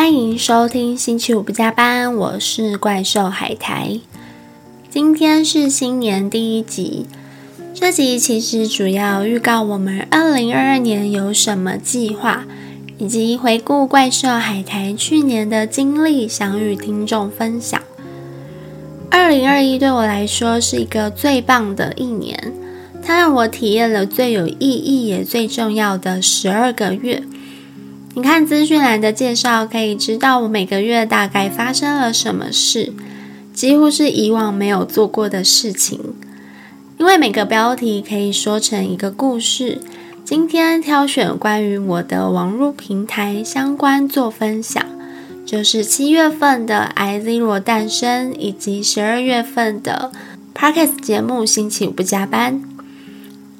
欢迎收听星期五不加班，我是怪兽海苔。今天是新年第一集，这集其实主要预告我们二零二二年有什么计划，以及回顾怪兽海苔去年的经历，想与听众分享。二零二一对我来说是一个最棒的一年，它让我体验了最有意义也最重要的十二个月。你看资讯栏的介绍，可以知道我每个月大概发生了什么事，几乎是以往没有做过的事情。因为每个标题可以说成一个故事，今天挑选关于我的网络平台相关做分享，就是七月份的 i zero 诞生，以及十二月份的 parkes 节目星期五不加班。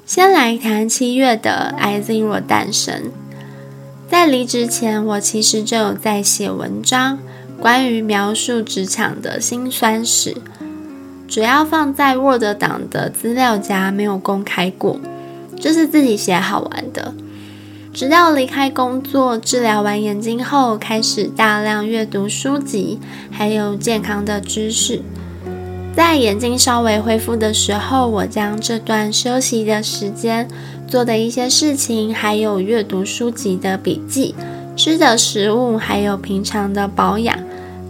先来谈七月的 i zero 诞生。在离职前，我其实就有在写文章，关于描述职场的辛酸史，主要放在 Word 档的资料夹，没有公开过，就是自己写好玩的。直到离开工作，治疗完眼睛后，开始大量阅读书籍，还有健康的知识。在眼睛稍微恢复的时候，我将这段休息的时间。做的一些事情，还有阅读书籍的笔记、吃的食物，还有平常的保养，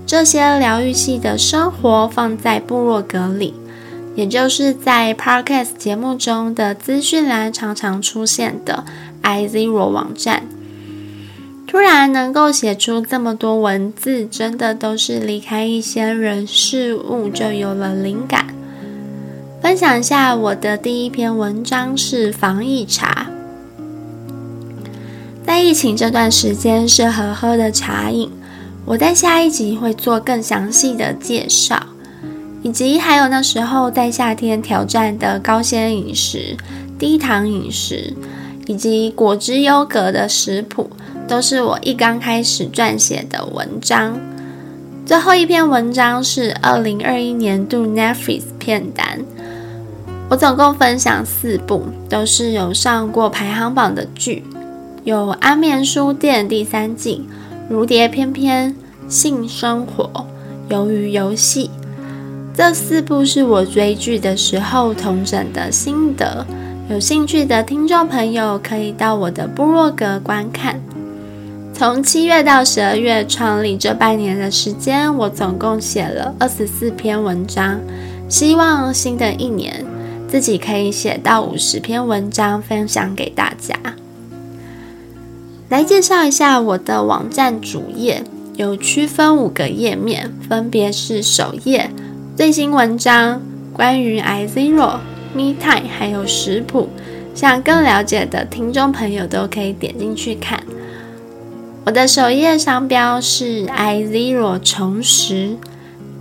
这些疗愈系的生活放在部落格里，也就是在 Podcast 节目中的资讯栏常常出现的 i zero 网站。突然能够写出这么多文字，真的都是离开一些人事物就有了灵感。分享一下我的第一篇文章是防疫茶。在疫情这段时间适合喝的茶饮，我在下一集会做更详细的介绍，以及还有那时候在夏天挑战的高纤饮食、低糖饮食，以及果汁优格的食谱，都是我一刚开始撰写的文章。最后一篇文章是二零二一年度 Netflix 片单。我总共分享四部，都是有上过排行榜的剧，有《安眠书店》第三季，《如蝶翩翩》、《性生活》、《鱿鱼游戏》。这四部是我追剧的时候同整的心得，有兴趣的听众朋友可以到我的部落格观看。从七月到十二月创立这半年的时间，我总共写了二十四篇文章，希望新的一年。自己可以写到五十篇文章分享给大家。来介绍一下我的网站主页，有区分五个页面，分别是首页最新文章，关于 i zero、me time，还有食谱。想更了解的听众朋友都可以点进去看。我的首页商标是 i zero 重拾。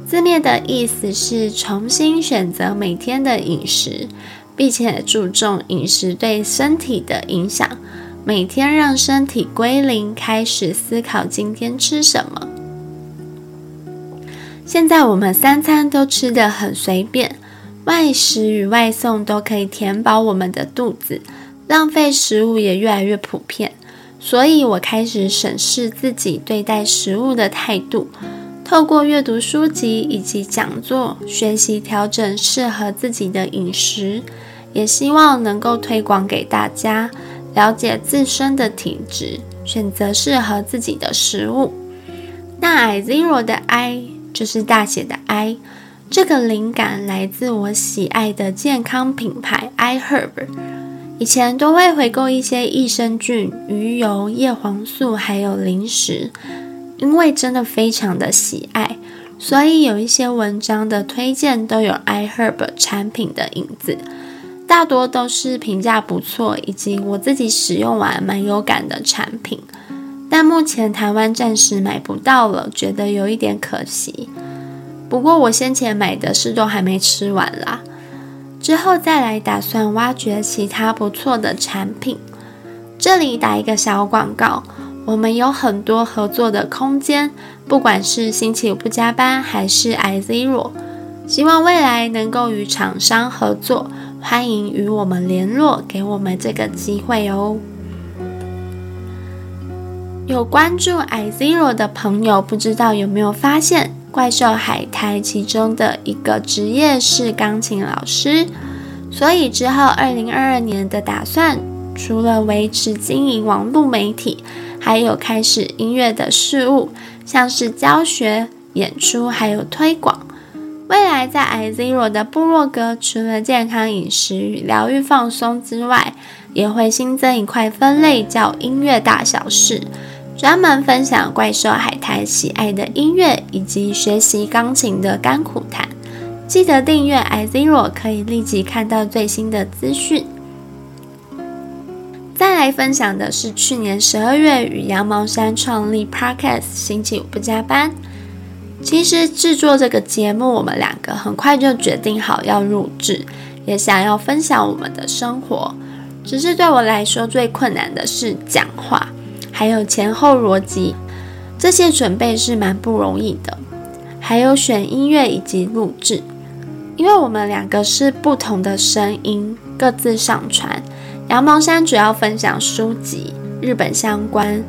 字面的意思是重新选择每天的饮食，并且注重饮食对身体的影响。每天让身体归零，开始思考今天吃什么。现在我们三餐都吃得很随便，外食与外送都可以填饱我们的肚子，浪费食物也越来越普遍。所以我开始审视自己对待食物的态度。透过阅读书籍以及讲座，学习调整适合自己的饮食，也希望能够推广给大家，了解自身的体质，选择适合自己的食物。那 I Zero 的 I 就是大写的 I，这个灵感来自我喜爱的健康品牌 I Herb。以前都会回购一些益生菌、鱼油、叶黄素，还有零食。因为真的非常的喜爱，所以有一些文章的推荐都有 iHerb 产品的影子，大多都是评价不错，以及我自己使用完蛮有感的产品。但目前台湾暂时买不到了，觉得有一点可惜。不过我先前买的是都还没吃完啦，之后再来打算挖掘其他不错的产品。这里打一个小广告。我们有很多合作的空间，不管是星期五不加班还是 i zero，希望未来能够与厂商合作，欢迎与我们联络，给我们这个机会哦。有关注 i zero 的朋友，不知道有没有发现，怪兽海苔其中的一个职业是钢琴老师。所以之后二零二二年的打算，除了维持经营网络媒体，还有开始音乐的事物，像是教学、演出，还有推广。未来在 i zero 的部落格，除了健康饮食与疗愈放松之外，也会新增一块分类，叫音乐大小事。专门分享怪兽海苔喜爱的音乐以及学习钢琴的甘苦谈。记得订阅 i zero，可以立即看到最新的资讯。再来分享的是去年十二月与羊毛衫创立 Podcast，星期五不加班。其实制作这个节目，我们两个很快就决定好要录制，也想要分享我们的生活。只是对我来说最困难的是讲话。还有前后逻辑，这些准备是蛮不容易的。还有选音乐以及录制，因为我们两个是不同的声音，各自上传。羊毛衫主要分享书籍、日本相关，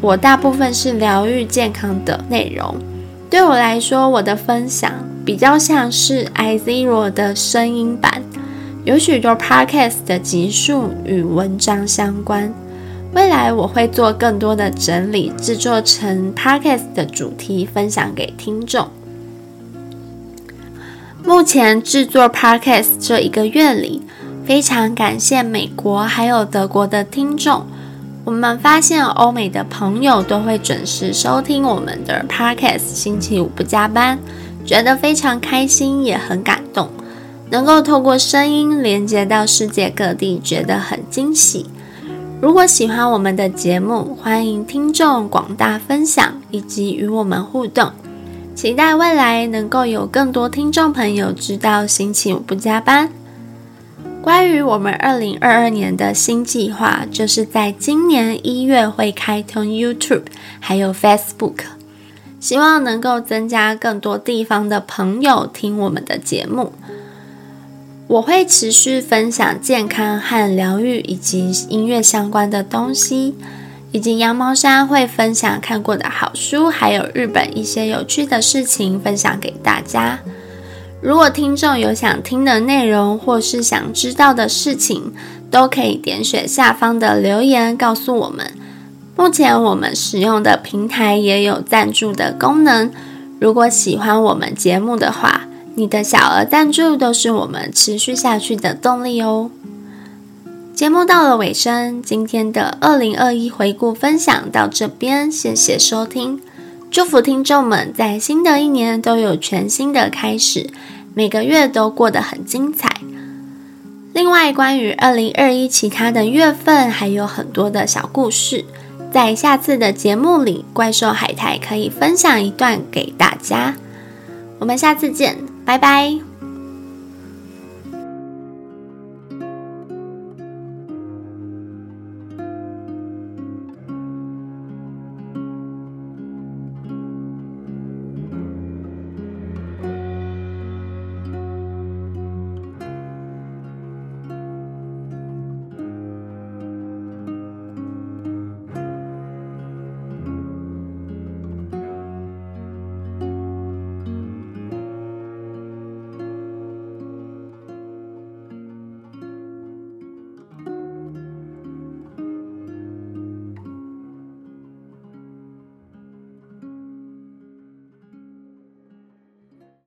我大部分是疗愈健康的内容。对我来说，我的分享比较像是 i zero 的声音版，有许多 podcast 的集数与文章相关。未来我会做更多的整理，制作成 podcast 的主题，分享给听众。目前制作 podcast 这一个月里，非常感谢美国还有德国的听众。我们发现欧美的朋友都会准时收听我们的 podcast，星期五不加班，觉得非常开心，也很感动。能够透过声音连接到世界各地，觉得很惊喜。如果喜欢我们的节目，欢迎听众广大分享以及与我们互动。期待未来能够有更多听众朋友知道星期五不加班。关于我们二零二二年的新计划，就是在今年一月会开通 YouTube 还有 Facebook，希望能够增加更多地方的朋友听我们的节目。我会持续分享健康和疗愈以及音乐相关的东西，以及羊毛衫会分享看过的好书，还有日本一些有趣的事情分享给大家。如果听众有想听的内容，或是想知道的事情，都可以点选下方的留言告诉我们。目前我们使用的平台也有赞助的功能，如果喜欢我们节目的话。你的小额赞助都是我们持续下去的动力哦。节目到了尾声，今天的二零二一回顾分享到这边，谢谢收听。祝福听众们在新的一年都有全新的开始，每个月都过得很精彩。另外，关于二零二一其他的月份，还有很多的小故事，在下次的节目里，怪兽海苔可以分享一段给大家。我们下次见。拜拜。